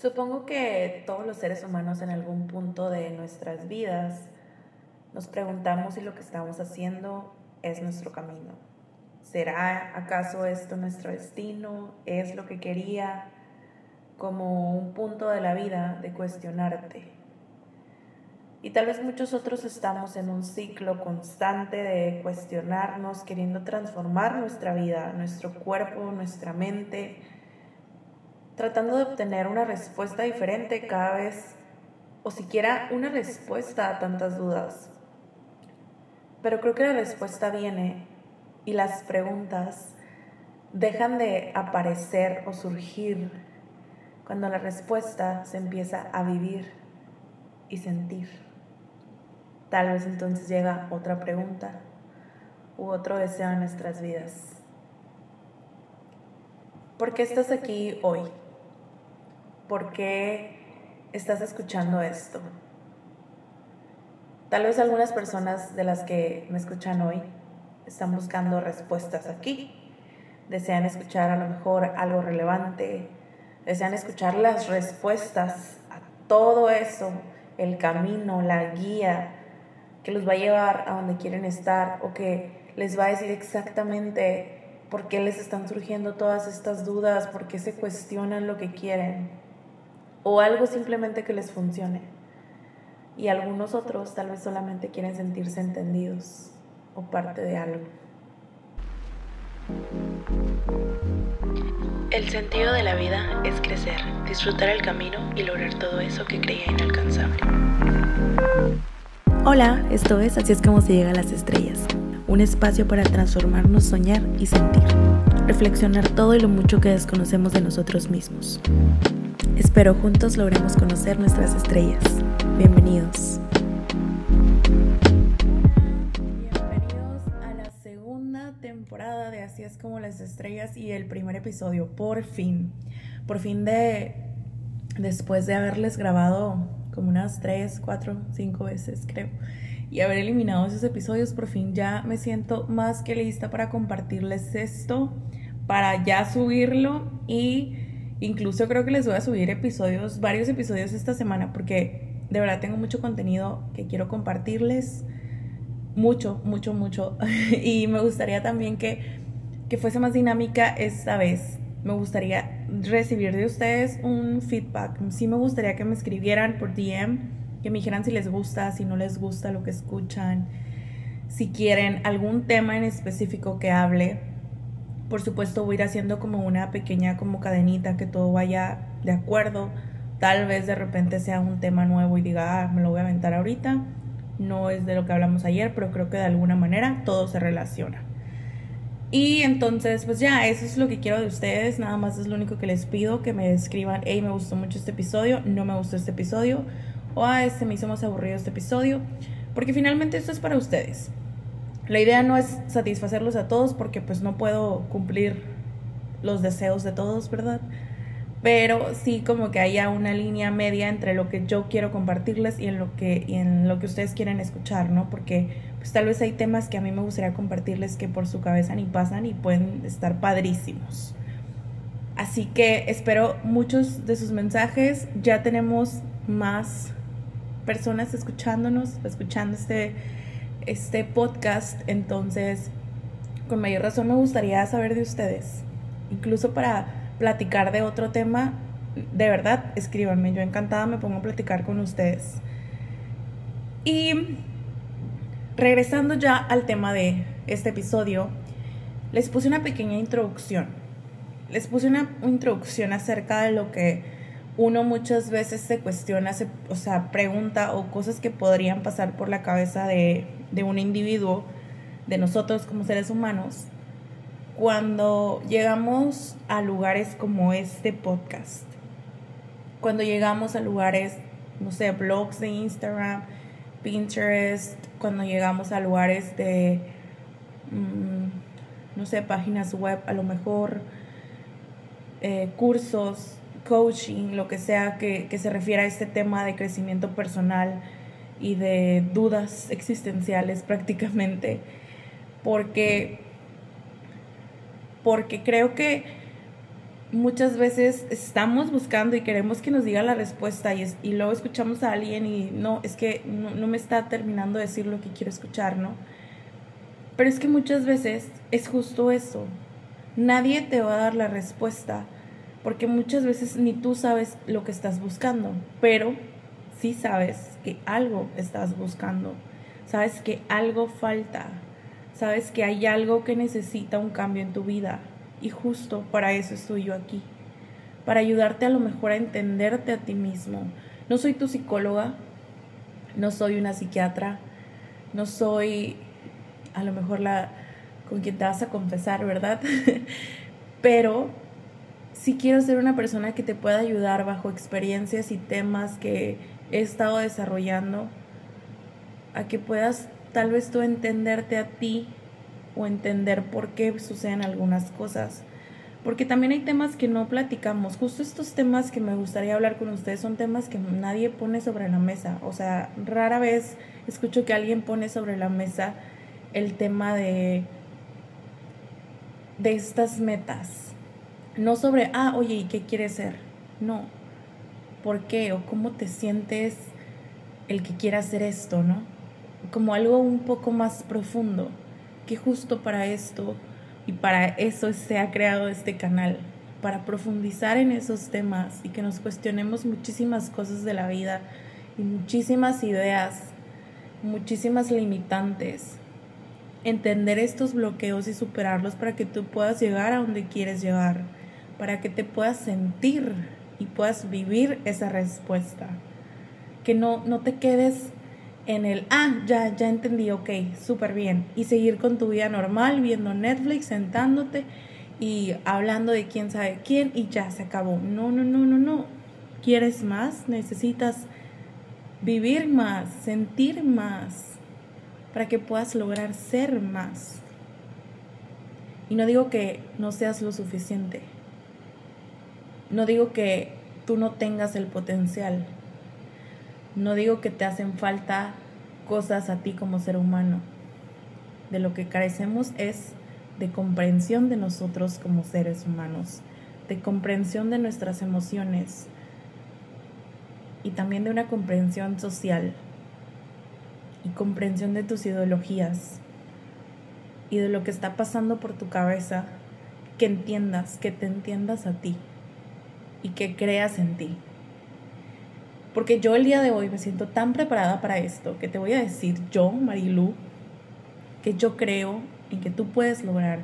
Supongo que todos los seres humanos en algún punto de nuestras vidas nos preguntamos si lo que estamos haciendo es nuestro camino. ¿Será acaso esto nuestro destino? ¿Es lo que quería? Como un punto de la vida de cuestionarte. Y tal vez muchos otros estamos en un ciclo constante de cuestionarnos, queriendo transformar nuestra vida, nuestro cuerpo, nuestra mente, tratando de obtener una respuesta diferente cada vez, o siquiera una respuesta a tantas dudas. Pero creo que la respuesta viene y las preguntas dejan de aparecer o surgir cuando la respuesta se empieza a vivir y sentir. Tal vez entonces llega otra pregunta u otro deseo en nuestras vidas. ¿Por qué estás aquí hoy? Por qué estás escuchando esto. Tal vez algunas personas de las que me escuchan hoy están buscando respuestas aquí. Desean escuchar a lo mejor algo relevante. Desean escuchar las respuestas a todo eso, el camino, la guía que los va a llevar a donde quieren estar o que les va a decir exactamente por qué les están surgiendo todas estas dudas, por qué se cuestionan lo que quieren o algo simplemente que les funcione. Y algunos otros tal vez solamente quieren sentirse entendidos o parte de algo. El sentido de la vida es crecer, disfrutar el camino y lograr todo eso que creía inalcanzable. Hola, esto es Así es como se llega a las estrellas, un espacio para transformarnos, soñar y sentir, reflexionar todo y lo mucho que desconocemos de nosotros mismos. Espero juntos logremos conocer nuestras estrellas. Bienvenidos. Bienvenidos a la segunda temporada de Así es como las estrellas y el primer episodio, por fin. Por fin de, después de haberles grabado como unas 3, 4, 5 veces creo, y haber eliminado esos episodios, por fin ya me siento más que lista para compartirles esto, para ya subirlo y Incluso creo que les voy a subir episodios, varios episodios esta semana, porque de verdad tengo mucho contenido que quiero compartirles. Mucho, mucho, mucho. y me gustaría también que, que fuese más dinámica esta vez. Me gustaría recibir de ustedes un feedback. Sí me gustaría que me escribieran por DM, que me dijeran si les gusta, si no les gusta lo que escuchan, si quieren algún tema en específico que hable por supuesto voy a ir haciendo como una pequeña como cadenita que todo vaya de acuerdo. Tal vez de repente sea un tema nuevo y diga, ah, me lo voy a aventar ahorita. No es de lo que hablamos ayer, pero creo que de alguna manera todo se relaciona. Y entonces, pues ya, eso es lo que quiero de ustedes. Nada más es lo único que les pido, que me escriban, hey, me gustó mucho este episodio, no me gustó este episodio, o ah, este me hizo más aburrido este episodio, porque finalmente esto es para ustedes. La idea no es satisfacerlos a todos porque pues no puedo cumplir los deseos de todos, ¿verdad? Pero sí como que haya una línea media entre lo que yo quiero compartirles y en lo que, y en lo que ustedes quieren escuchar, ¿no? Porque pues tal vez hay temas que a mí me gustaría compartirles que por su cabeza ni pasan y pueden estar padrísimos. Así que espero muchos de sus mensajes. Ya tenemos más personas escuchándonos, escuchando este este podcast, entonces con mayor razón me gustaría saber de ustedes, incluso para platicar de otro tema, de verdad, escríbanme, yo encantada me pongo a platicar con ustedes. Y regresando ya al tema de este episodio, les puse una pequeña introducción. Les puse una introducción acerca de lo que uno muchas veces se cuestiona, se, o sea, pregunta o cosas que podrían pasar por la cabeza de, de un individuo, de nosotros como seres humanos, cuando llegamos a lugares como este podcast. Cuando llegamos a lugares, no sé, blogs de Instagram, Pinterest, cuando llegamos a lugares de, mm, no sé, páginas web, a lo mejor eh, cursos, coaching, lo que sea que, que se refiera a este tema de crecimiento personal y de dudas existenciales prácticamente, porque, porque creo que muchas veces estamos buscando y queremos que nos diga la respuesta y, y luego escuchamos a alguien y no, es que no, no, me está terminando de decir lo que quiero escuchar, ¿no? Pero es que muchas veces es justo eso. Nadie te va a dar la respuesta porque muchas veces ni tú sabes lo que estás buscando, pero sí sabes que algo estás buscando, sabes que algo falta, sabes que hay algo que necesita un cambio en tu vida y justo para eso estoy yo aquí, para ayudarte a lo mejor a entenderte a ti mismo. No soy tu psicóloga, no soy una psiquiatra, no soy a lo mejor la con quien te vas a confesar, ¿verdad? Pero sí quiero ser una persona que te pueda ayudar bajo experiencias y temas que he estado desarrollando a que puedas tal vez tú entenderte a ti o entender por qué suceden algunas cosas. Porque también hay temas que no platicamos. Justo estos temas que me gustaría hablar con ustedes son temas que nadie pone sobre la mesa. O sea, rara vez escucho que alguien pone sobre la mesa el tema de, de estas metas. No sobre, ah, oye, ¿y qué quieres ser? No. ¿Por qué? O cómo te sientes el que quiera hacer esto, ¿no? Como algo un poco más profundo que justo para esto y para eso se ha creado este canal, para profundizar en esos temas y que nos cuestionemos muchísimas cosas de la vida y muchísimas ideas, muchísimas limitantes. Entender estos bloqueos y superarlos para que tú puedas llegar a donde quieres llegar, para que te puedas sentir y puedas vivir esa respuesta. Que no, no te quedes en el, ah, ya, ya entendí, ok, súper bien. Y seguir con tu vida normal, viendo Netflix, sentándote y hablando de quién sabe quién y ya se acabó. No, no, no, no, no. ¿Quieres más? Necesitas vivir más, sentir más, para que puedas lograr ser más. Y no digo que no seas lo suficiente. No digo que tú no tengas el potencial no digo que te hacen falta cosas a ti como ser humano. De lo que carecemos es de comprensión de nosotros como seres humanos, de comprensión de nuestras emociones y también de una comprensión social y comprensión de tus ideologías y de lo que está pasando por tu cabeza, que entiendas, que te entiendas a ti y que creas en ti. Porque yo el día de hoy me siento tan preparada para esto que te voy a decir yo, Marilu, que yo creo en que tú puedes lograr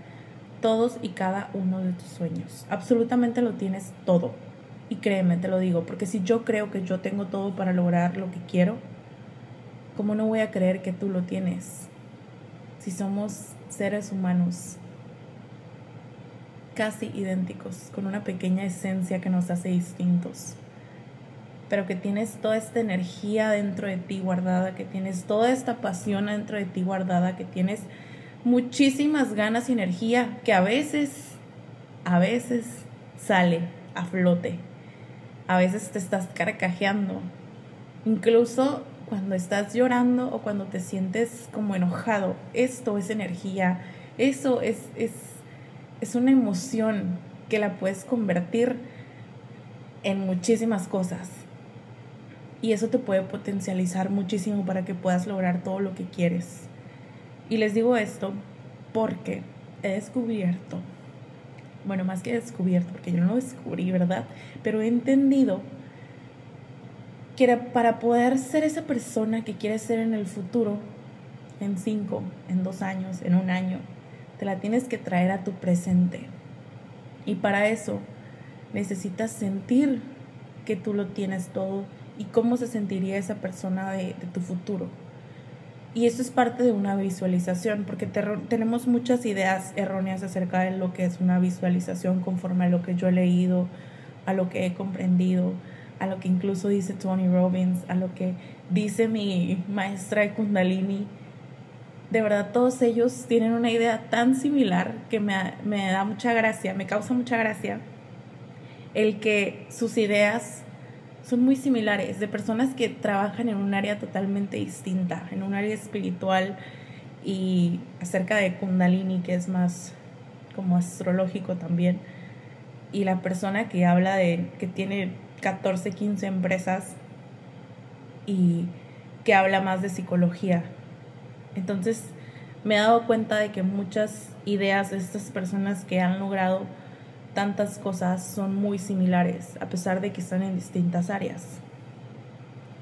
todos y cada uno de tus sueños. Absolutamente lo tienes todo. Y créeme, te lo digo, porque si yo creo que yo tengo todo para lograr lo que quiero, ¿cómo no voy a creer que tú lo tienes? Si somos seres humanos casi idénticos, con una pequeña esencia que nos hace distintos pero que tienes toda esta energía dentro de ti guardada, que tienes toda esta pasión dentro de ti guardada, que tienes muchísimas ganas y energía que a veces, a veces sale a flote, a veces te estás carcajeando, incluso cuando estás llorando o cuando te sientes como enojado, esto es energía, eso es, es, es una emoción que la puedes convertir en muchísimas cosas y eso te puede potencializar muchísimo para que puedas lograr todo lo que quieres. Y les digo esto porque he descubierto, bueno, más que descubierto, porque yo no lo descubrí, ¿verdad? Pero he entendido que para poder ser esa persona que quieres ser en el futuro, en cinco, en dos años, en un año, te la tienes que traer a tu presente. Y para eso necesitas sentir que tú lo tienes todo y cómo se sentiría esa persona de, tu futuro. Y eso es parte de una visualización, porque tenemos muchas ideas erróneas acerca de lo que es una visualización conforme a lo que yo he leído, a lo que he comprendido, a lo que incluso dice Tony Robbins, a lo que dice mi maestra de Kundalini. De verdad, todos ellos tienen una idea tan similar que me, da mucha gracia, me causa mucha gracia el que sus ideas son muy similares, de personas que trabajan en un área totalmente distinta, en un área espiritual y acerca de Kundalini, que es más como astrológico también. y la persona que habla de que tiene 14, 15 empresas y que habla más de psicología. Entonces me he dado cuenta de que muchas ideas de estas personas que han logrado tantas cosas son muy similares, a pesar de que están en distintas áreas.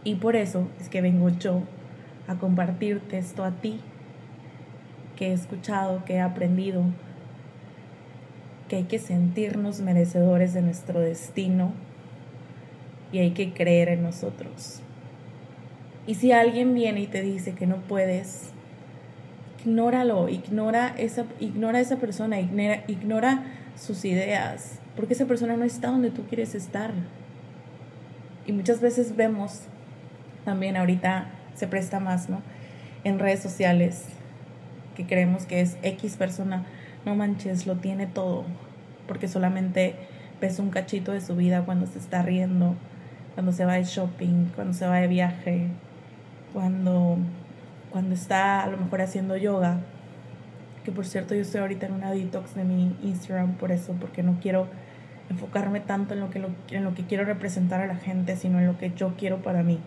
Y por eso es que vengo yo a compartirte esto a ti, que he escuchado, que he aprendido, que hay que sentirnos merecedores de nuestro destino y hay que creer en nosotros. Y si alguien viene y te dice que no puedes, ignóralo, ignora esa, ignora esa persona, ignora, ignora sus ideas, porque esa persona no está donde tú quieres estar. Y muchas veces vemos, también ahorita se presta más, ¿no? En redes sociales, que creemos que es X persona, no manches, lo tiene todo, porque solamente ves un cachito de su vida cuando se está riendo, cuando se va de shopping, cuando se va de viaje, cuando, cuando está a lo mejor haciendo yoga, que por cierto yo estoy ahorita en una detox de mi Instagram por eso, porque no quiero enfocarme tanto en lo que, en lo que quiero representar a la gente, sino en lo que yo quiero para mí.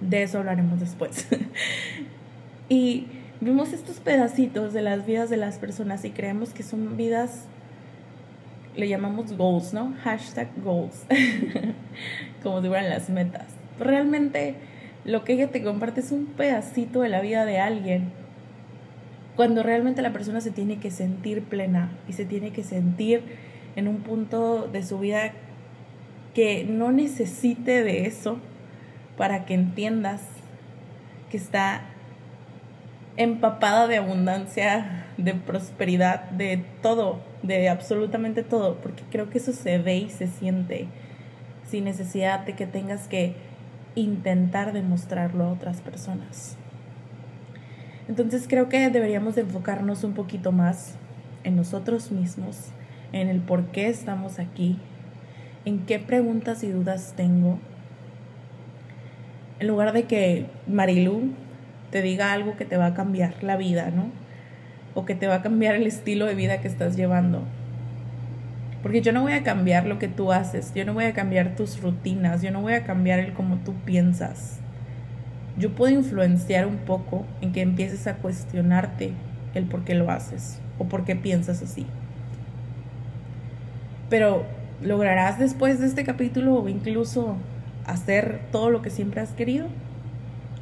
De eso hablaremos después. y vemos estos pedacitos de las vidas de las personas y creemos que son vidas, le llamamos goals, ¿no? Hashtag goals, como si fueran las metas. Realmente lo que ella te comparte es un pedacito de la vida de alguien. Cuando realmente la persona se tiene que sentir plena y se tiene que sentir en un punto de su vida que no necesite de eso para que entiendas que está empapada de abundancia, de prosperidad, de todo, de absolutamente todo, porque creo que eso se ve y se siente sin necesidad de que tengas que intentar demostrarlo a otras personas. Entonces creo que deberíamos de enfocarnos un poquito más en nosotros mismos, en el por qué estamos aquí, en qué preguntas y dudas tengo. En lugar de que Marilu te diga algo que te va a cambiar la vida, ¿no? O que te va a cambiar el estilo de vida que estás llevando. Porque yo no voy a cambiar lo que tú haces, yo no voy a cambiar tus rutinas, yo no voy a cambiar el cómo tú piensas. Yo puedo influenciar un poco en que empieces a cuestionarte el por qué lo haces o por qué piensas así. Pero lograrás después de este capítulo incluso hacer todo lo que siempre has querido.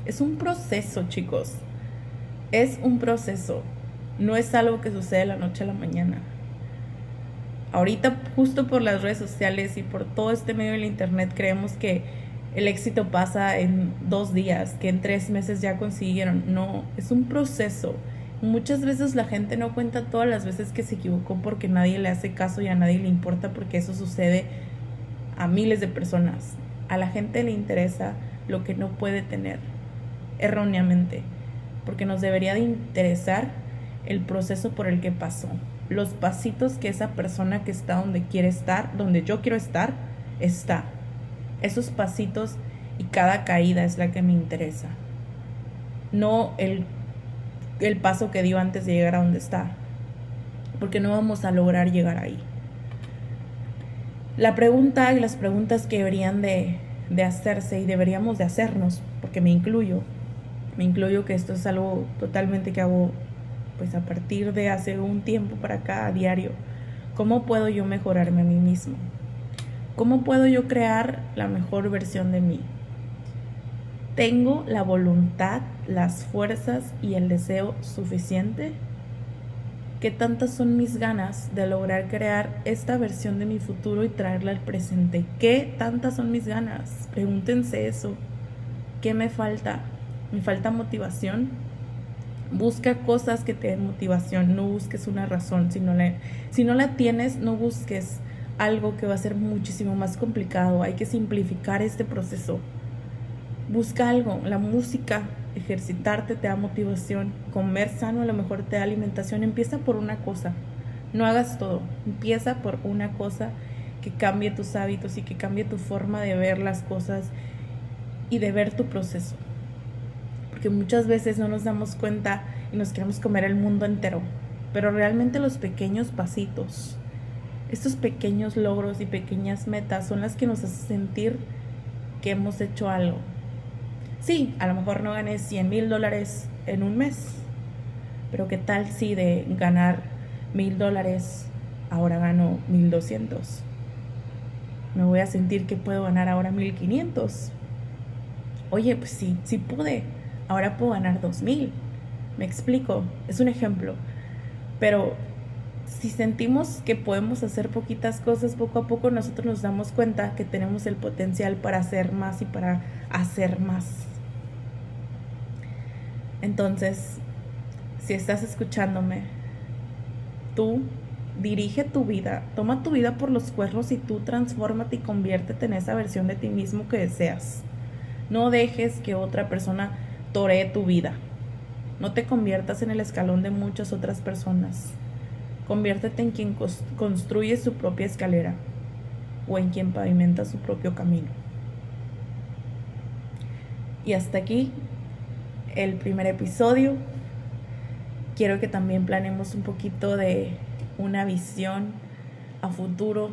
Es un proceso, chicos. Es un proceso. No es algo que sucede de la noche a la mañana ahorita justo por las redes sociales y por todo este medio del internet creemos que el éxito pasa en dos días, que en tres meses ya consiguieron. No, es un proceso. Muchas veces la gente no cuenta todas las veces que se equivocó porque nadie le hace caso y a nadie le importa porque eso sucede a miles de personas. A la gente le interesa lo que no puede tener erróneamente, porque nos debería de interesar el proceso por el que pasó los pasitos que esa persona que está donde quiere estar, donde yo quiero estar, está. Esos pasitos y cada caída es la que me interesa. No el, el paso que dio antes de llegar a donde está. Porque no vamos a lograr llegar ahí. La pregunta y las preguntas que deberían de, de hacerse y deberíamos de hacernos, porque me incluyo, me incluyo que esto es algo totalmente que hago pues a partir de hace un tiempo para acá a diario, ¿cómo puedo yo mejorarme a mí mismo? ¿Cómo puedo yo crear la mejor versión de mí? ¿Tengo la voluntad, las fuerzas y el deseo suficiente? ¿Qué tantas son mis ganas de lograr crear esta versión de mi futuro y traerla al presente? ¿Qué tantas son mis ganas? Pregúntense eso. ¿Qué me falta? ¿Me falta motivación? Busca cosas que te den motivación, no busques una razón. Si no, la, si no la tienes, no busques algo que va a ser muchísimo más complicado. Hay que simplificar este proceso. Busca algo, la música, ejercitarte te da motivación, comer sano a lo mejor te da alimentación. Empieza por una cosa, no hagas todo. Empieza por una cosa que cambie tus hábitos y que cambie tu forma de ver las cosas y de ver tu proceso que muchas veces no nos damos cuenta y nos queremos comer el mundo entero, pero realmente los pequeños pasitos estos pequeños logros y pequeñas metas son las que nos hacen sentir que hemos hecho algo. Sí, a lo mejor no gané 100 mil dólares en un mes, pero ¿qué tal si de ganar mil dólares ahora gano 1200? Me voy a sentir que puedo ganar ahora 1500. Oye, pues sí, sí pude. Ahora puedo ganar 2000. Me explico, es un ejemplo. Pero si sentimos que podemos hacer poquitas cosas poco a poco, nosotros nos damos cuenta que tenemos el potencial para hacer más y para hacer más. Entonces, si estás escuchándome, tú dirige tu vida, toma tu vida por los cuernos y tú transfórmate y conviértete en esa versión de ti mismo que deseas. No dejes que otra persona toree tu vida. No te conviertas en el escalón de muchas otras personas. Conviértete en quien construye su propia escalera o en quien pavimenta su propio camino. Y hasta aquí el primer episodio. Quiero que también planeemos un poquito de una visión a futuro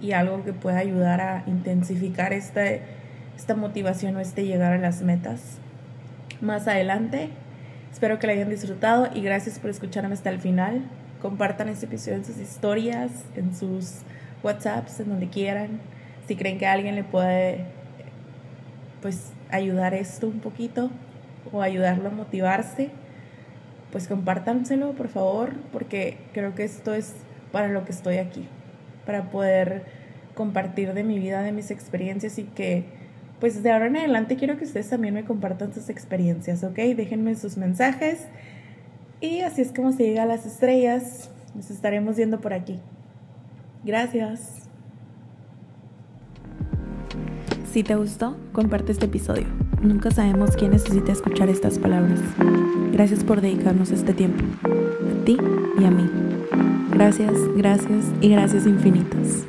y algo que pueda ayudar a intensificar esta, esta motivación o este llegar a las metas. Más adelante, espero que la hayan disfrutado y gracias por escucharme hasta el final compartan este episodio en sus historias, en sus WhatsApps, en donde quieran. Si creen que alguien le puede pues ayudar esto un poquito o ayudarlo a motivarse, pues compártanselo, por favor, porque creo que esto es para lo que estoy aquí, para poder compartir de mi vida, de mis experiencias y que pues de ahora en adelante quiero que ustedes también me compartan sus experiencias, ¿ok? Déjenme sus mensajes y así es como se llega a las estrellas. Nos estaremos viendo por aquí. Gracias. Si te gustó, comparte este episodio. Nunca sabemos quién necesita escuchar estas palabras. Gracias por dedicarnos este tiempo. A ti y a mí. Gracias, gracias y gracias infinitas.